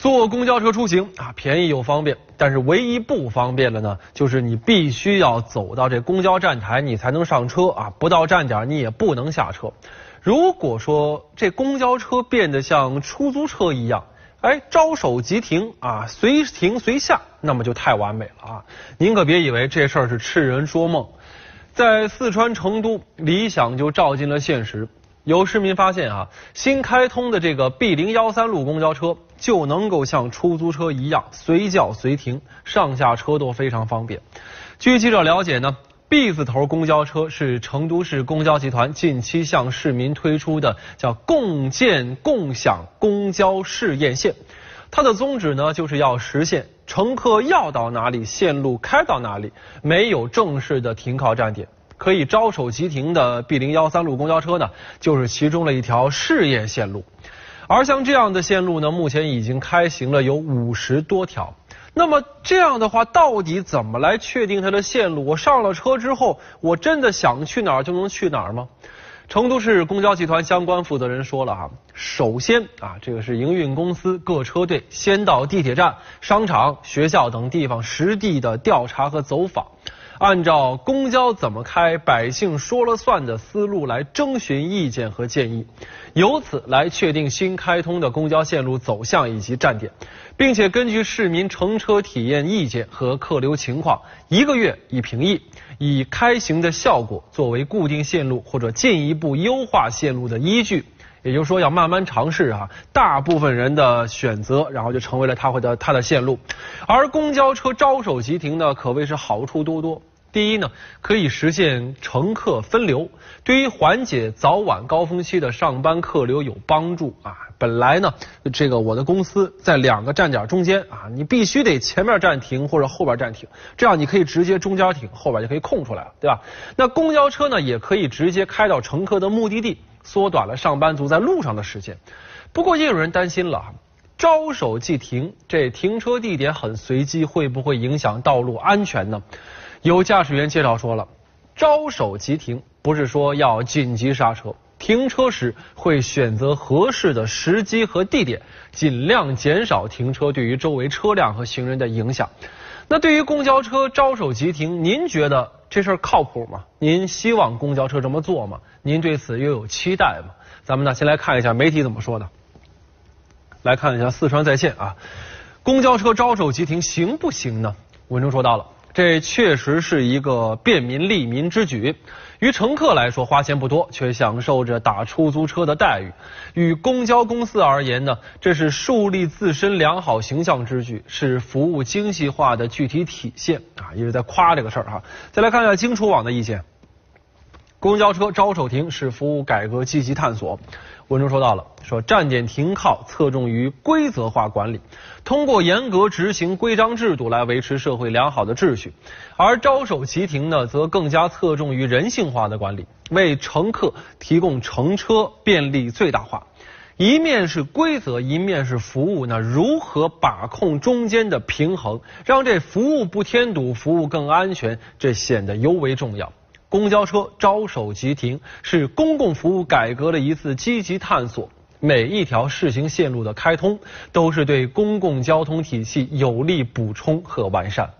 坐公交车出行啊，便宜又方便，但是唯一不方便的呢，就是你必须要走到这公交站台，你才能上车啊，不到站点你也不能下车。如果说这公交车变得像出租车一样，哎，招手即停啊，随停随下，那么就太完美了啊！您可别以为这事儿是痴人说梦，在四川成都，理想就照进了现实。有市民发现啊，新开通的这个 B 零幺三路公交车就能够像出租车一样随叫随停，上下车都非常方便。据记者了解呢，B 字头公交车是成都市公交集团近期向市民推出的叫“共建共享公交试验线”，它的宗旨呢就是要实现乘客要到哪里线路开到哪里，没有正式的停靠站点。可以招手即停的 B 零幺三路公交车呢，就是其中的一条试验线路。而像这样的线路呢，目前已经开行了有五十多条。那么这样的话，到底怎么来确定它的线路？我上了车之后，我真的想去哪儿就能去哪儿吗？成都市公交集团相关负责人说了哈，首先啊，这个是营运公司各车队先到地铁站、商场、学校等地方实地的调查和走访。按照公交怎么开，百姓说了算的思路来征询意见和建议，由此来确定新开通的公交线路走向以及站点，并且根据市民乘车体验意见和客流情况，一个月一评议，以开行的效果作为固定线路或者进一步优化线路的依据。也就是说，要慢慢尝试啊，大部分人的选择，然后就成为了他会的他的线路。而公交车招手即停呢，可谓是好处多多。第一呢，可以实现乘客分流，对于缓解早晚高峰期的上班客流有帮助啊。本来呢，这个我的公司在两个站点中间啊，你必须得前面站停或者后边站停，这样你可以直接中间停，后边就可以空出来了，对吧？那公交车呢，也可以直接开到乘客的目的地，缩短了上班族在路上的时间。不过也有人担心了，招手即停，这停车地点很随机，会不会影响道路安全呢？有驾驶员介绍说了，招手即停不是说要紧急刹车，停车时会选择合适的时机和地点，尽量减少停车对于周围车辆和行人的影响。那对于公交车招手即停，您觉得这事儿靠谱吗？您希望公交车这么做吗？您对此又有期待吗？咱们呢，先来看一下媒体怎么说的。来看一下四川在线啊，公交车招手即停行不行呢？文中说到了。这确实是一个便民利民之举，于乘客来说花钱不多，却享受着打出租车的待遇；与公交公司而言呢，这是树立自身良好形象之举，是服务精细化的具体体现啊！一直在夸这个事儿哈。再来看一下荆楚网的意见。公交车招手停是服务改革积极探索。文中说到了，说站点停靠侧重于规则化管理，通过严格执行规章制度来维持社会良好的秩序；而招手即停呢，则更加侧重于人性化的管理，为乘客提供乘车便利最大化。一面是规则，一面是服务，那如何把控中间的平衡，让这服务不添堵，服务更安全，这显得尤为重要。公交车招手即停是公共服务改革的一次积极探索，每一条试行线路的开通都是对公共交通体系有力补充和完善。